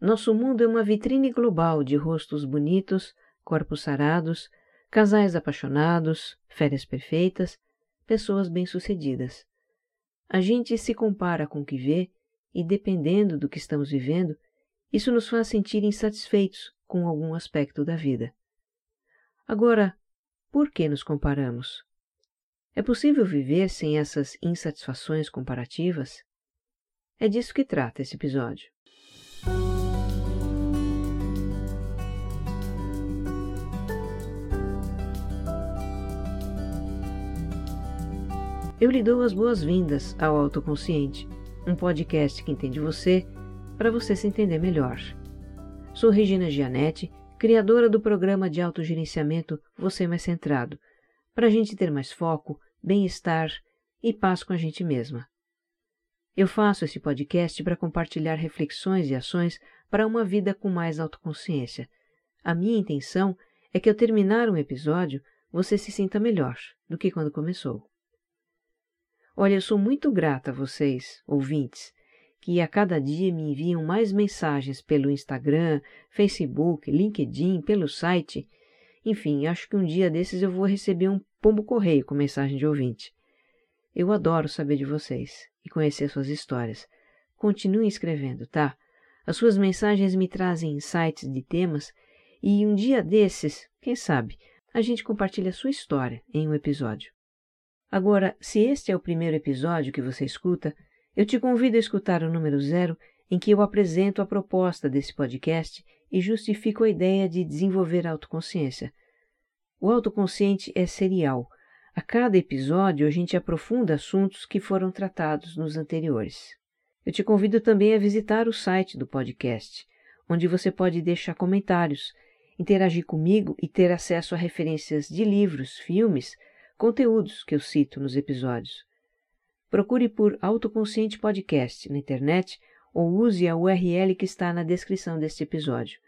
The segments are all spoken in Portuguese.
Nosso mundo é uma vitrine global de rostos bonitos, corpos sarados, casais apaixonados, férias perfeitas, pessoas bem-sucedidas. A gente se compara com o que vê e, dependendo do que estamos vivendo, isso nos faz sentir insatisfeitos com algum aspecto da vida. Agora, por que nos comparamos? É possível viver sem essas insatisfações comparativas? É disso que trata esse episódio. Eu lhe dou as boas-vindas ao Autoconsciente, um podcast que entende você para você se entender melhor. Sou Regina Gianetti, criadora do programa de autogerenciamento Você Mais Centrado, para a gente ter mais foco, bem-estar e paz com a gente mesma. Eu faço esse podcast para compartilhar reflexões e ações para uma vida com mais autoconsciência. A minha intenção é que ao terminar um episódio você se sinta melhor do que quando começou. Olha, eu sou muito grata a vocês, ouvintes, que a cada dia me enviam mais mensagens pelo Instagram, Facebook, LinkedIn, pelo site. Enfim, acho que um dia desses eu vou receber um pombo correio com mensagem de ouvinte. Eu adoro saber de vocês e conhecer suas histórias. Continuem escrevendo, tá? As suas mensagens me trazem insights de temas e um dia desses, quem sabe, a gente compartilha a sua história em um episódio. Agora, se este é o primeiro episódio que você escuta, eu te convido a escutar o número zero, em que eu apresento a proposta desse podcast e justifico a ideia de desenvolver a autoconsciência. O autoconsciente é serial. A cada episódio a gente aprofunda assuntos que foram tratados nos anteriores. Eu te convido também a visitar o site do podcast, onde você pode deixar comentários, interagir comigo e ter acesso a referências de livros, filmes, conteúdos que eu cito nos episódios. Procure por Autoconsciente Podcast na internet ou use a URL que está na descrição deste episódio.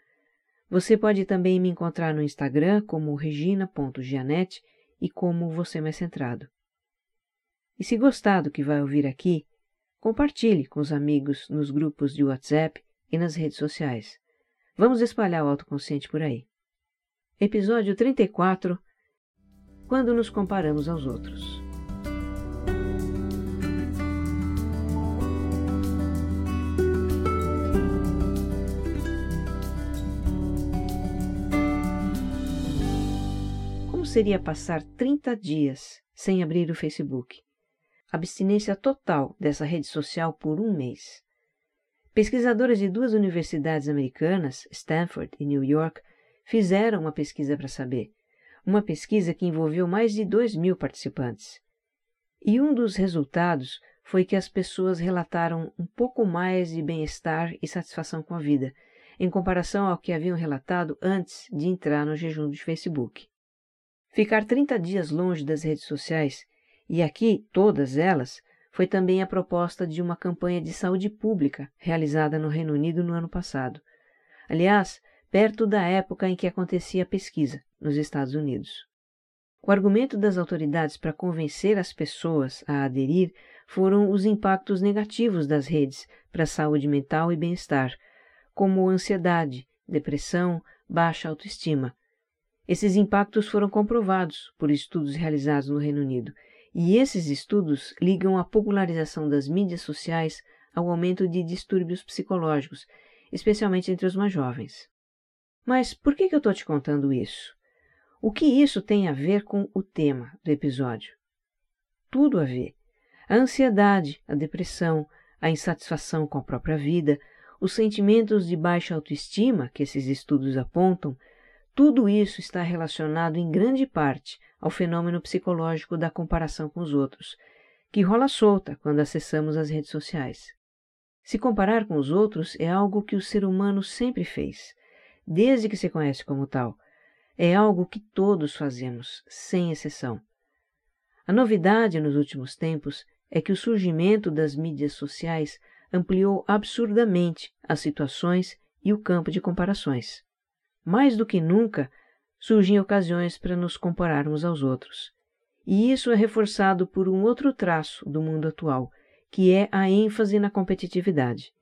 Você pode também me encontrar no Instagram como regina.gianete e como Você Mais Centrado. E se gostar do que vai ouvir aqui, compartilhe com os amigos nos grupos de WhatsApp e nas redes sociais. Vamos espalhar o autoconsciente por aí. Episódio 34 quando nos comparamos aos outros. Como seria passar 30 dias sem abrir o Facebook? Abstinência total dessa rede social por um mês. Pesquisadoras de duas universidades americanas, Stanford e New York, fizeram uma pesquisa para saber uma pesquisa que envolveu mais de 2 mil participantes. E um dos resultados foi que as pessoas relataram um pouco mais de bem-estar e satisfação com a vida, em comparação ao que haviam relatado antes de entrar no jejum de Facebook. Ficar 30 dias longe das redes sociais, e aqui todas elas, foi também a proposta de uma campanha de saúde pública realizada no Reino Unido no ano passado. Aliás, perto da época em que acontecia a pesquisa, nos Estados Unidos. O argumento das autoridades para convencer as pessoas a aderir foram os impactos negativos das redes para a saúde mental e bem-estar, como ansiedade, depressão, baixa autoestima. Esses impactos foram comprovados por estudos realizados no Reino Unido, e esses estudos ligam a popularização das mídias sociais ao aumento de distúrbios psicológicos, especialmente entre os mais jovens. Mas por que, eu estou te contando isso? O que isso tem a ver com o tema do episódio? Tudo a ver. A ansiedade, a depressão, a insatisfação com a própria vida, os sentimentos de baixa autoestima que esses estudos apontam, tudo isso está relacionado em grande parte ao fenômeno psicológico da comparação com os outros, que rola solta quando acessamos as redes sociais. Se comparar com os outros é algo que o ser humano sempre fez desde que se conhece como tal. É algo que todos fazemos, sem exceção. A novidade nos últimos tempos é que o surgimento das mídias sociais ampliou absurdamente as situações e o campo de comparações. Mais do que nunca, surgem ocasiões para nos compararmos aos outros. E isso é reforçado por um outro traço do mundo atual, que é a ênfase na competitividade.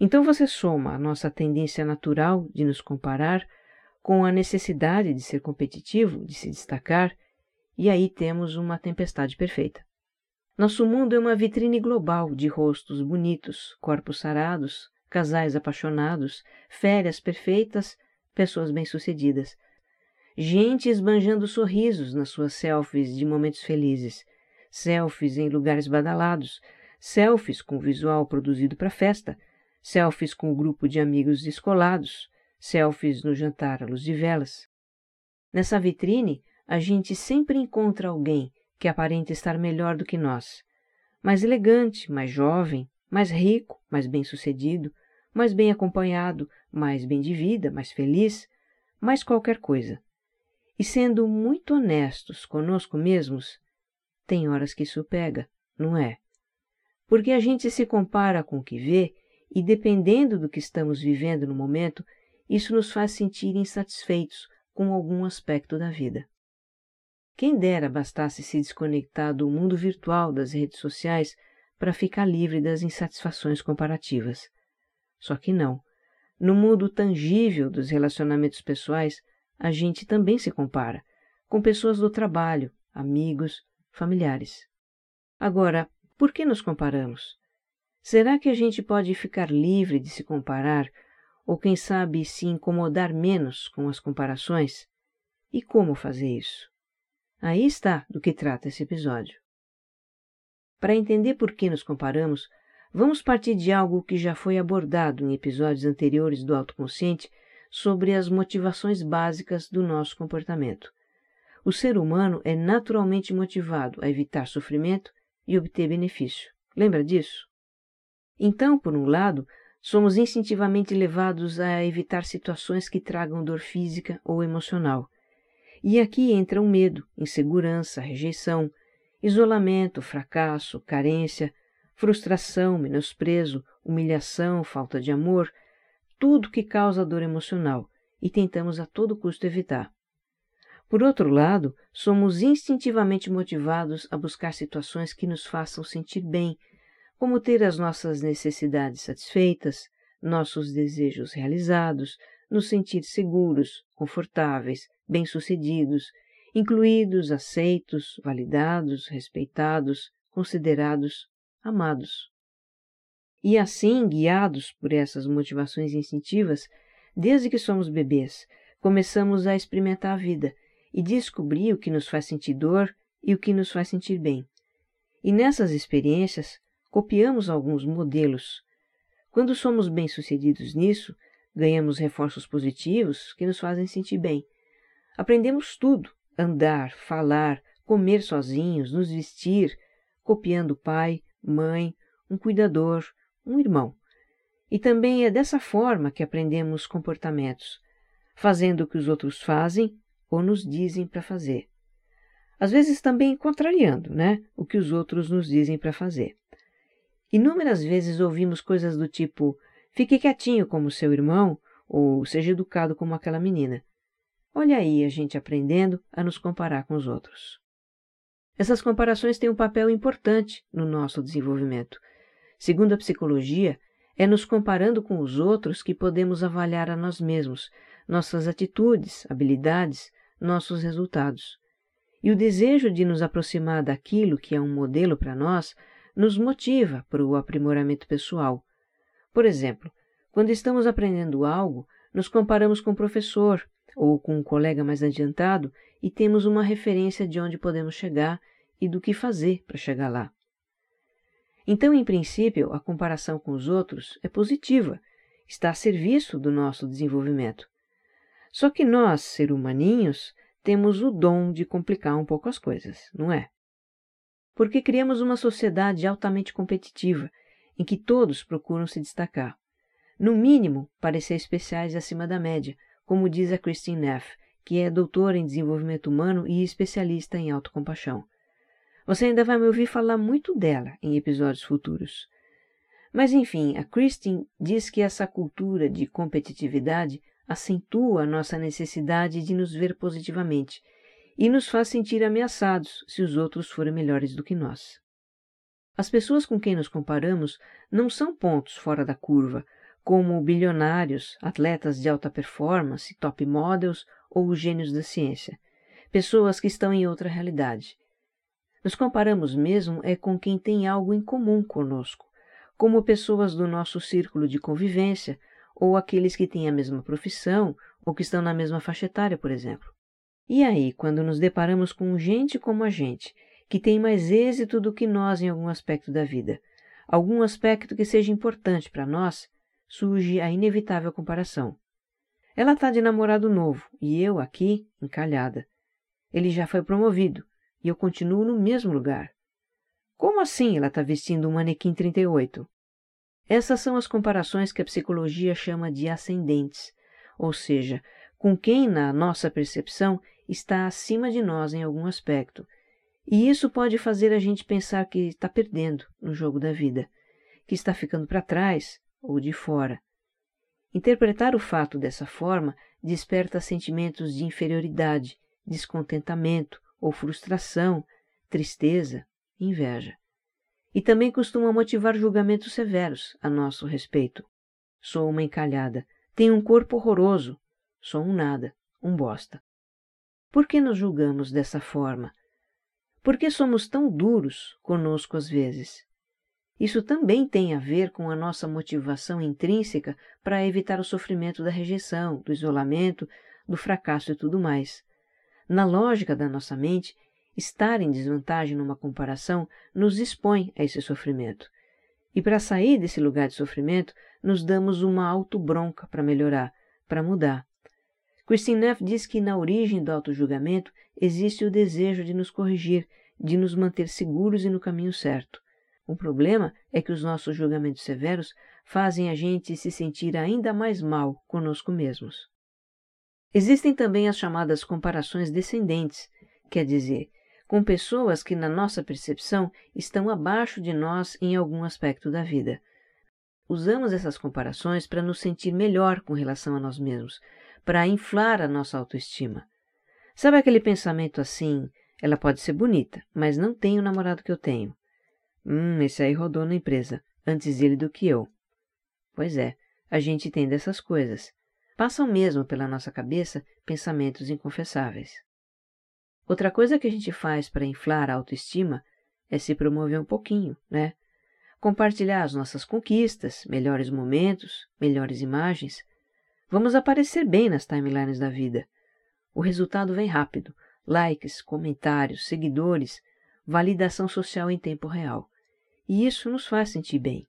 Então você soma a nossa tendência natural de nos comparar com a necessidade de ser competitivo, de se destacar, e aí temos uma tempestade perfeita. Nosso mundo é uma vitrine global de rostos bonitos, corpos sarados, casais apaixonados, férias perfeitas, pessoas bem-sucedidas. Gente esbanjando sorrisos nas suas selfies de momentos felizes, selfies em lugares badalados, selfies com visual produzido para festa, selfies com o grupo de amigos descolados, selfies no jantar à luz de velas. Nessa vitrine, a gente sempre encontra alguém que aparenta estar melhor do que nós, mais elegante, mais jovem, mais rico, mais bem-sucedido, mais bem acompanhado, mais bem de vida, mais feliz, mais qualquer coisa. E sendo muito honestos conosco mesmos, tem horas que isso pega, não é? Porque a gente se compara com o que vê e dependendo do que estamos vivendo no momento, isso nos faz sentir insatisfeitos com algum aspecto da vida. Quem dera bastasse se desconectar do mundo virtual das redes sociais para ficar livre das insatisfações comparativas. Só que não. No mundo tangível dos relacionamentos pessoais, a gente também se compara com pessoas do trabalho, amigos, familiares. Agora, por que nos comparamos? Será que a gente pode ficar livre de se comparar, ou quem sabe se incomodar menos com as comparações? E como fazer isso? Aí está do que trata esse episódio. Para entender por que nos comparamos, vamos partir de algo que já foi abordado em episódios anteriores do autoconsciente sobre as motivações básicas do nosso comportamento. O ser humano é naturalmente motivado a evitar sofrimento e obter benefício. Lembra disso? Então, por um lado, somos instintivamente levados a evitar situações que tragam dor física ou emocional. E aqui entra o medo, insegurança, rejeição, isolamento, fracasso, carência, frustração, menosprezo, humilhação, falta de amor, tudo que causa dor emocional e tentamos a todo custo evitar. Por outro lado, somos instintivamente motivados a buscar situações que nos façam sentir bem como ter as nossas necessidades satisfeitas, nossos desejos realizados, nos sentir seguros, confortáveis, bem-sucedidos, incluídos, aceitos, validados, respeitados, considerados, amados. E assim, guiados por essas motivações instintivas, desde que somos bebês, começamos a experimentar a vida e descobrir o que nos faz sentir dor e o que nos faz sentir bem. E nessas experiências, copiamos alguns modelos. Quando somos bem-sucedidos nisso, ganhamos reforços positivos que nos fazem sentir bem. Aprendemos tudo: andar, falar, comer sozinhos, nos vestir, copiando pai, mãe, um cuidador, um irmão. E também é dessa forma que aprendemos comportamentos, fazendo o que os outros fazem ou nos dizem para fazer. Às vezes também contrariando, né, o que os outros nos dizem para fazer. Inúmeras vezes ouvimos coisas do tipo: fique quietinho como seu irmão, ou seja educado como aquela menina. Olha aí a gente aprendendo a nos comparar com os outros. Essas comparações têm um papel importante no nosso desenvolvimento. Segundo a psicologia, é nos comparando com os outros que podemos avaliar a nós mesmos, nossas atitudes, habilidades, nossos resultados. E o desejo de nos aproximar daquilo que é um modelo para nós nos motiva para o aprimoramento pessoal. Por exemplo, quando estamos aprendendo algo, nos comparamos com o professor ou com um colega mais adiantado e temos uma referência de onde podemos chegar e do que fazer para chegar lá. Então, em princípio, a comparação com os outros é positiva, está a serviço do nosso desenvolvimento. Só que nós, ser humaninhos, temos o dom de complicar um pouco as coisas, não é? Porque criamos uma sociedade altamente competitiva, em que todos procuram se destacar. No mínimo, parecer especiais acima da média, como diz a Christine Neff, que é doutora em desenvolvimento humano e especialista em autocompaixão. Você ainda vai me ouvir falar muito dela em episódios futuros. Mas enfim, a Christine diz que essa cultura de competitividade acentua a nossa necessidade de nos ver positivamente e nos faz sentir ameaçados se os outros forem melhores do que nós. As pessoas com quem nos comparamos não são pontos fora da curva, como bilionários, atletas de alta performance, top models ou gênios da ciência, pessoas que estão em outra realidade. Nos comparamos mesmo é com quem tem algo em comum conosco, como pessoas do nosso círculo de convivência ou aqueles que têm a mesma profissão ou que estão na mesma faixa etária, por exemplo. E aí, quando nos deparamos com gente como a gente, que tem mais êxito do que nós em algum aspecto da vida, algum aspecto que seja importante para nós, surge a inevitável comparação. Ela está de namorado novo e eu aqui, encalhada. Ele já foi promovido e eu continuo no mesmo lugar. Como assim ela está vestindo um manequim 38? Essas são as comparações que a psicologia chama de ascendentes, ou seja, com quem, na nossa percepção, está acima de nós em algum aspecto. E isso pode fazer a gente pensar que está perdendo no jogo da vida, que está ficando para trás ou de fora. Interpretar o fato dessa forma desperta sentimentos de inferioridade, descontentamento ou frustração, tristeza, inveja. E também costuma motivar julgamentos severos a nosso respeito. Sou uma encalhada, tenho um corpo horroroso, sou um nada, um bosta. Por que nos julgamos dessa forma? Por que somos tão duros conosco às vezes? Isso também tem a ver com a nossa motivação intrínseca para evitar o sofrimento da rejeição, do isolamento, do fracasso e tudo mais. Na lógica da nossa mente, estar em desvantagem numa comparação nos expõe a esse sofrimento. E para sair desse lugar de sofrimento, nos damos uma auto-bronca para melhorar, para mudar. Christine Neff diz que na origem do auto-julgamento existe o desejo de nos corrigir, de nos manter seguros e no caminho certo. O problema é que os nossos julgamentos severos fazem a gente se sentir ainda mais mal conosco mesmos. Existem também as chamadas comparações descendentes, quer dizer, com pessoas que, na nossa percepção, estão abaixo de nós em algum aspecto da vida. Usamos essas comparações para nos sentir melhor com relação a nós mesmos, para inflar a nossa autoestima. Sabe aquele pensamento assim: ela pode ser bonita, mas não tem o namorado que eu tenho. Hum, esse aí rodou na empresa, antes ele do que eu. Pois é, a gente tem dessas coisas. Passam mesmo pela nossa cabeça pensamentos inconfessáveis. Outra coisa que a gente faz para inflar a autoestima é se promover um pouquinho, né? Compartilhar as nossas conquistas, melhores momentos, melhores imagens, Vamos aparecer bem nas timelines da vida. O resultado vem rápido: likes, comentários, seguidores, validação social em tempo real. E isso nos faz sentir bem.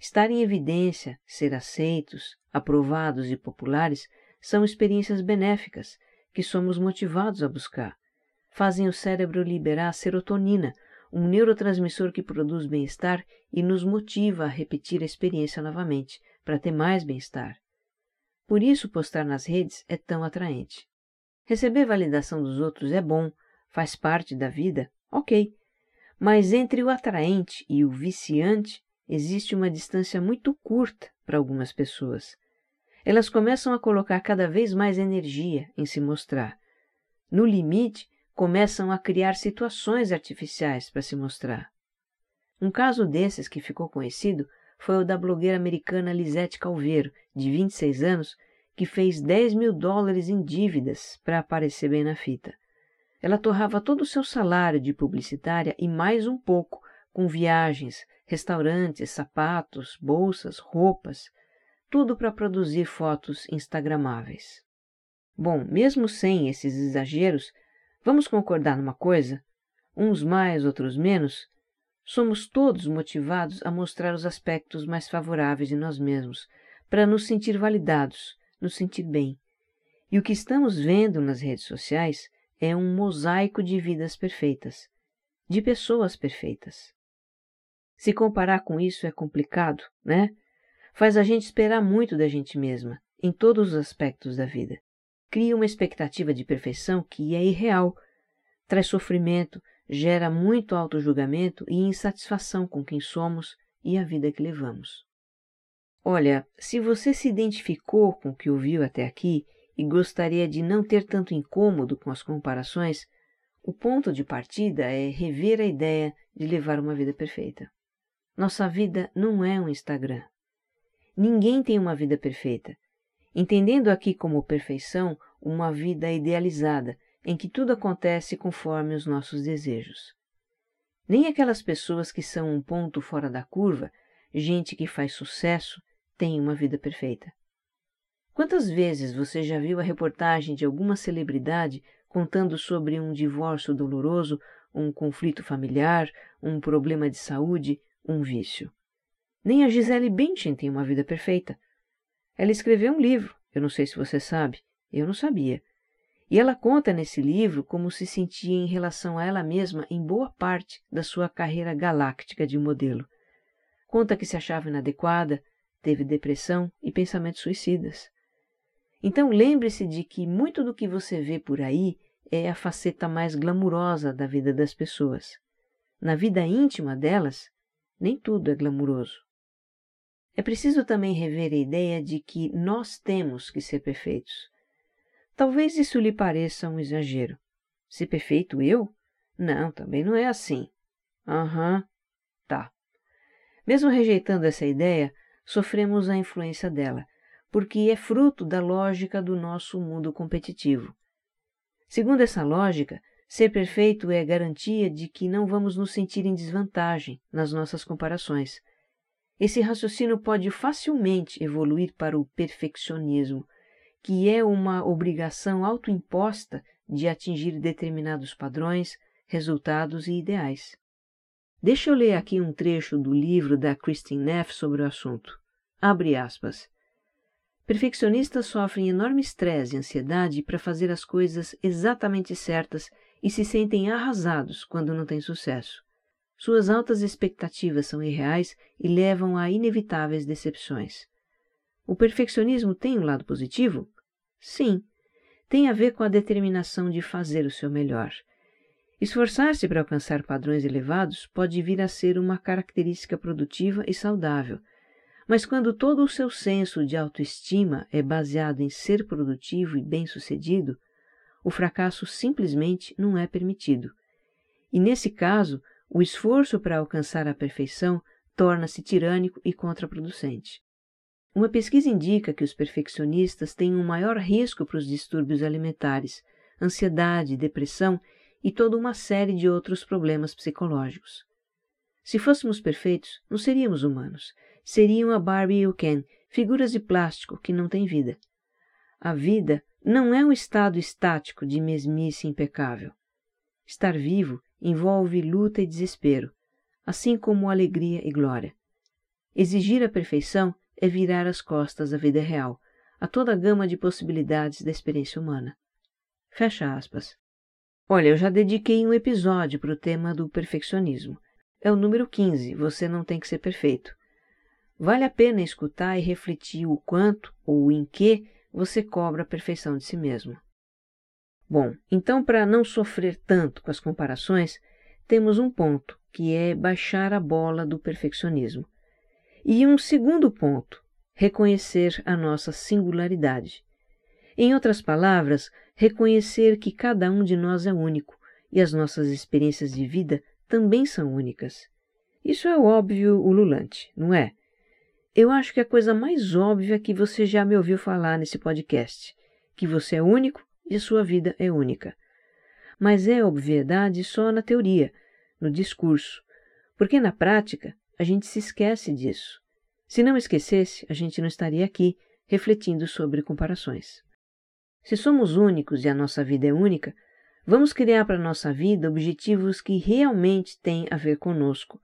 Estar em evidência, ser aceitos, aprovados e populares são experiências benéficas que somos motivados a buscar. Fazem o cérebro liberar serotonina, um neurotransmissor que produz bem-estar e nos motiva a repetir a experiência novamente, para ter mais bem-estar. Por isso, postar nas redes é tão atraente. Receber validação dos outros é bom, faz parte da vida, ok. Mas entre o atraente e o viciante existe uma distância muito curta para algumas pessoas. Elas começam a colocar cada vez mais energia em se mostrar. No limite, começam a criar situações artificiais para se mostrar. Um caso desses que ficou conhecido foi o da blogueira americana Lisette Calveiro, de 26 anos, que fez 10 mil dólares em dívidas para aparecer bem na fita. Ela torrava todo o seu salário de publicitária e mais um pouco com viagens, restaurantes, sapatos, bolsas, roupas, tudo para produzir fotos instagramáveis. Bom, mesmo sem esses exageros, vamos concordar numa coisa? Uns mais, outros menos, Somos todos motivados a mostrar os aspectos mais favoráveis de nós mesmos, para nos sentir validados, nos sentir bem. E o que estamos vendo nas redes sociais é um mosaico de vidas perfeitas, de pessoas perfeitas. Se comparar com isso é complicado, né? Faz a gente esperar muito da gente mesma, em todos os aspectos da vida. Cria uma expectativa de perfeição que é irreal, traz sofrimento, gera muito auto-julgamento e insatisfação com quem somos e a vida que levamos. Olha, se você se identificou com o que ouviu até aqui e gostaria de não ter tanto incômodo com as comparações, o ponto de partida é rever a ideia de levar uma vida perfeita. Nossa vida não é um Instagram. Ninguém tem uma vida perfeita. Entendendo aqui como perfeição uma vida idealizada, em que tudo acontece conforme os nossos desejos. Nem aquelas pessoas que são um ponto fora da curva, gente que faz sucesso, têm uma vida perfeita. Quantas vezes você já viu a reportagem de alguma celebridade contando sobre um divórcio doloroso, um conflito familiar, um problema de saúde, um vício? Nem a Gisele Bündchen tem uma vida perfeita. Ela escreveu um livro, eu não sei se você sabe, eu não sabia. E ela conta nesse livro como se sentia em relação a ela mesma em boa parte da sua carreira galáctica de modelo. Conta que se achava inadequada, teve depressão e pensamentos suicidas. Então lembre-se de que muito do que você vê por aí é a faceta mais glamurosa da vida das pessoas. Na vida íntima delas, nem tudo é glamuroso. É preciso também rever a ideia de que nós temos que ser perfeitos. Talvez isso lhe pareça um exagero. Ser perfeito eu? Não, também não é assim. Aham, uhum, tá. Mesmo rejeitando essa ideia, sofremos a influência dela porque é fruto da lógica do nosso mundo competitivo. Segundo essa lógica, ser perfeito é garantia de que não vamos nos sentir em desvantagem nas nossas comparações. Esse raciocínio pode facilmente evoluir para o perfeccionismo, que é uma obrigação autoimposta de atingir determinados padrões, resultados e ideais. Deixa eu ler aqui um trecho do livro da Christine Neff sobre o assunto. Abre aspas. Perfeccionistas sofrem enorme estresse e ansiedade para fazer as coisas exatamente certas e se sentem arrasados quando não têm sucesso. Suas altas expectativas são irreais e levam a inevitáveis decepções. O perfeccionismo tem um lado positivo? Sim, tem a ver com a determinação de fazer o seu melhor. Esforçar-se para alcançar padrões elevados pode vir a ser uma característica produtiva e saudável, mas quando todo o seu senso de autoestima é baseado em ser produtivo e bem-sucedido, o fracasso simplesmente não é permitido. E nesse caso, o esforço para alcançar a perfeição torna-se tirânico e contraproducente. Uma pesquisa indica que os perfeccionistas têm um maior risco para os distúrbios alimentares, ansiedade, depressão e toda uma série de outros problemas psicológicos. Se fôssemos perfeitos, não seríamos humanos seriam a Barbie e o Ken, figuras de plástico que não têm vida. A vida não é um estado estático de mesmice impecável. Estar vivo envolve luta e desespero, assim como alegria e glória. Exigir a perfeição é virar as costas à vida real, a toda a gama de possibilidades da experiência humana. Fecha aspas. Olha, eu já dediquei um episódio para o tema do perfeccionismo. É o número 15, Você Não Tem Que Ser Perfeito. Vale a pena escutar e refletir o quanto ou em que você cobra a perfeição de si mesmo. Bom, então, para não sofrer tanto com as comparações, temos um ponto, que é baixar a bola do perfeccionismo. E um segundo ponto, reconhecer a nossa singularidade. Em outras palavras, reconhecer que cada um de nós é único e as nossas experiências de vida também são únicas. Isso é óbvio ululante, não é? Eu acho que a coisa mais óbvia que você já me ouviu falar nesse podcast, que você é único e a sua vida é única. Mas é obviedade só na teoria, no discurso, porque na prática a gente se esquece disso. Se não esquecesse, a gente não estaria aqui refletindo sobre comparações. Se somos únicos e a nossa vida é única, vamos criar para a nossa vida objetivos que realmente têm a ver conosco.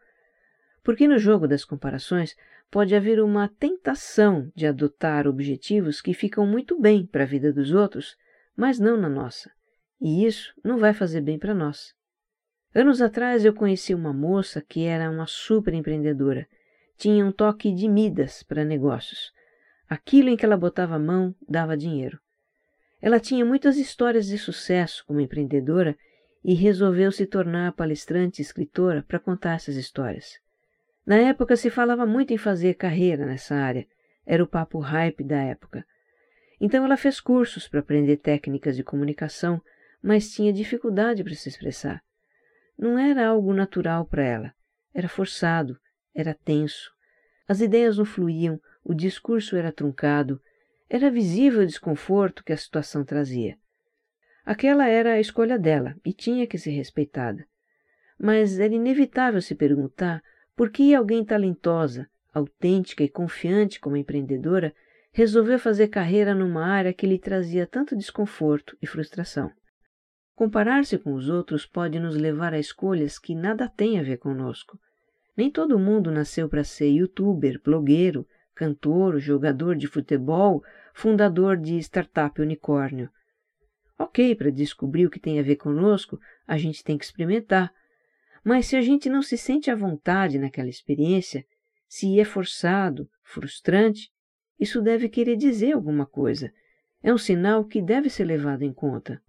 Porque no jogo das comparações pode haver uma tentação de adotar objetivos que ficam muito bem para a vida dos outros, mas não na nossa. E isso não vai fazer bem para nós. Anos atrás eu conheci uma moça que era uma super empreendedora. Tinha um toque de Midas para negócios. Aquilo em que ela botava a mão dava dinheiro. Ela tinha muitas histórias de sucesso como empreendedora e resolveu se tornar palestrante e escritora para contar essas histórias. Na época se falava muito em fazer carreira nessa área, era o papo hype da época. Então ela fez cursos para aprender técnicas de comunicação, mas tinha dificuldade para se expressar. Não era algo natural para ela, era forçado, era tenso. As ideias não fluíam, o discurso era truncado, era visível o desconforto que a situação trazia. Aquela era a escolha dela e tinha que ser respeitada. Mas era inevitável se perguntar por que alguém talentosa, autêntica e confiante como empreendedora resolveu fazer carreira numa área que lhe trazia tanto desconforto e frustração. Comparar-se com os outros pode nos levar a escolhas que nada têm a ver conosco. Nem todo mundo nasceu para ser youtuber, blogueiro, cantor, jogador de futebol, fundador de startup unicórnio. Ok, para descobrir o que tem a ver conosco, a gente tem que experimentar. Mas se a gente não se sente à vontade naquela experiência, se é forçado, frustrante, isso deve querer dizer alguma coisa. É um sinal que deve ser levado em conta.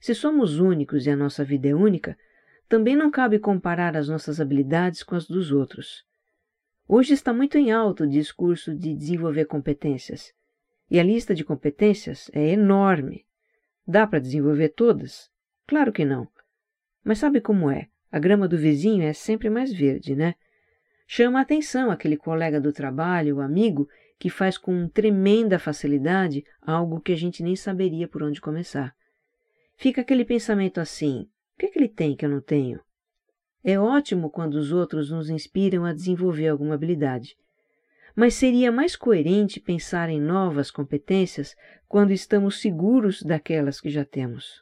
Se somos únicos e a nossa vida é única, também não cabe comparar as nossas habilidades com as dos outros. Hoje está muito em alta o discurso de desenvolver competências. E a lista de competências é enorme. Dá para desenvolver todas? Claro que não. Mas sabe como é? A grama do vizinho é sempre mais verde, né? Chama a atenção aquele colega do trabalho, o amigo, que faz com tremenda facilidade algo que a gente nem saberia por onde começar. Fica aquele pensamento assim: o que, é que ele tem que eu não tenho? É ótimo quando os outros nos inspiram a desenvolver alguma habilidade mas seria mais coerente pensar em novas competências quando estamos seguros daquelas que já temos.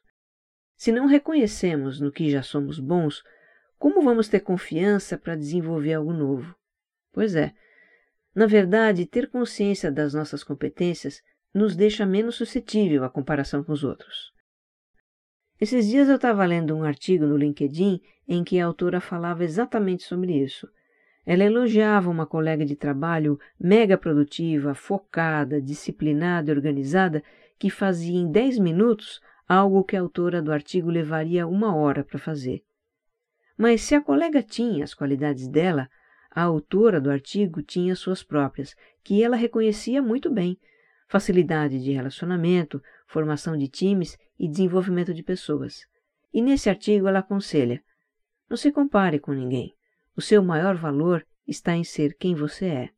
Se não reconhecemos no que já somos bons, como vamos ter confiança para desenvolver algo novo? Pois é, na verdade, ter consciência das nossas competências nos deixa menos suscetível à comparação com os outros. Esses dias eu estava lendo um artigo no LinkedIn em que a autora falava exatamente sobre isso. Ela elogiava uma colega de trabalho mega produtiva, focada, disciplinada e organizada que fazia em 10 minutos algo que a autora do artigo levaria uma hora para fazer. Mas se a colega tinha as qualidades dela, a autora do artigo tinha suas próprias, que ela reconhecia muito bem: facilidade de relacionamento, formação de times e desenvolvimento de pessoas. E nesse artigo ela aconselha: não se compare com ninguém. O seu maior valor está em ser quem você é.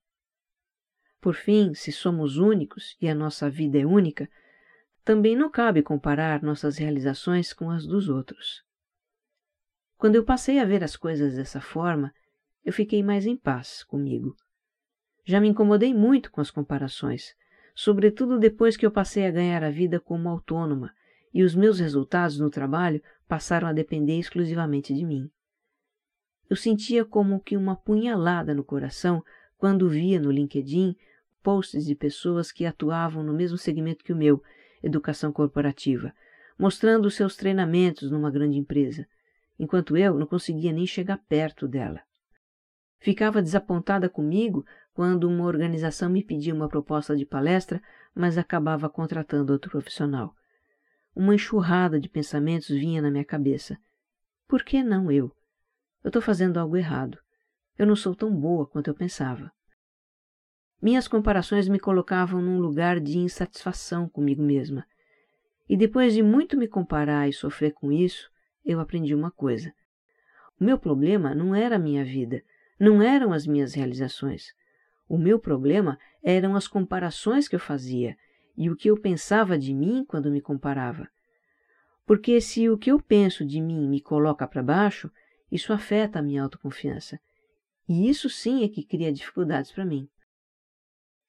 Por fim, se somos únicos e a nossa vida é única, também não cabe comparar nossas realizações com as dos outros. Quando eu passei a ver as coisas dessa forma, eu fiquei mais em paz comigo. Já me incomodei muito com as comparações, sobretudo depois que eu passei a ganhar a vida como autônoma e os meus resultados no trabalho passaram a depender exclusivamente de mim. Eu sentia como que uma punhalada no coração quando via no LinkedIn posts de pessoas que atuavam no mesmo segmento que o meu, educação corporativa, mostrando seus treinamentos numa grande empresa, enquanto eu não conseguia nem chegar perto dela. Ficava desapontada comigo quando uma organização me pedia uma proposta de palestra, mas acabava contratando outro profissional. Uma enxurrada de pensamentos vinha na minha cabeça. Por que não eu? Eu estou fazendo algo errado. Eu não sou tão boa quanto eu pensava. Minhas comparações me colocavam num lugar de insatisfação comigo mesma. E depois de muito me comparar e sofrer com isso, eu aprendi uma coisa. O meu problema não era a minha vida, não eram as minhas realizações. O meu problema eram as comparações que eu fazia e o que eu pensava de mim quando me comparava. Porque se o que eu penso de mim me coloca para baixo, isso afeta a minha autoconfiança. E isso sim é que cria dificuldades para mim.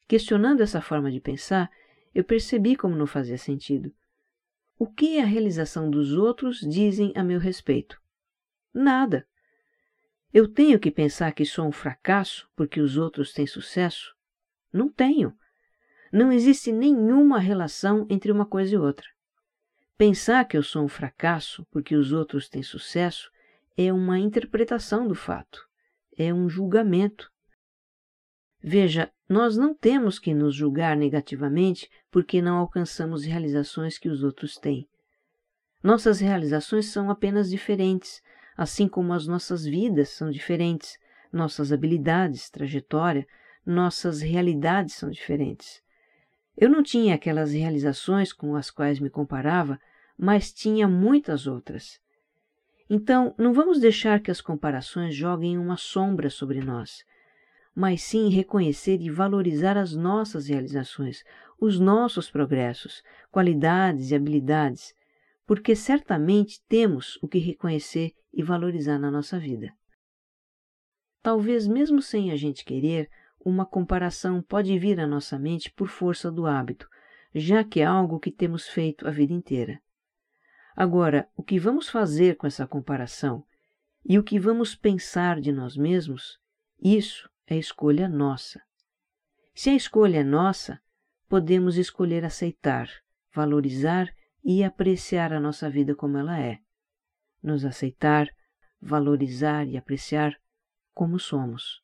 Questionando essa forma de pensar, eu percebi como não fazia sentido. O que a realização dos outros dizem a meu respeito? Nada. Eu tenho que pensar que sou um fracasso porque os outros têm sucesso? Não tenho. Não existe nenhuma relação entre uma coisa e outra. Pensar que eu sou um fracasso porque os outros têm sucesso é uma interpretação do fato, é um julgamento. Veja, nós não temos que nos julgar negativamente porque não alcançamos realizações que os outros têm. Nossas realizações são apenas diferentes, assim como as nossas vidas são diferentes, nossas habilidades, trajetória, nossas realidades são diferentes. Eu não tinha aquelas realizações com as quais me comparava, mas tinha muitas outras. Então, não vamos deixar que as comparações joguem uma sombra sobre nós, mas sim reconhecer e valorizar as nossas realizações, os nossos progressos, qualidades e habilidades, porque certamente temos o que reconhecer e valorizar na nossa vida. Talvez, mesmo sem a gente querer, uma comparação pode vir à nossa mente por força do hábito, já que é algo que temos feito a vida inteira. Agora, o que vamos fazer com essa comparação e o que vamos pensar de nós mesmos, isso é escolha nossa. Se a escolha é nossa, podemos escolher aceitar, valorizar e apreciar a nossa vida como ela é. Nos aceitar, valorizar e apreciar como somos.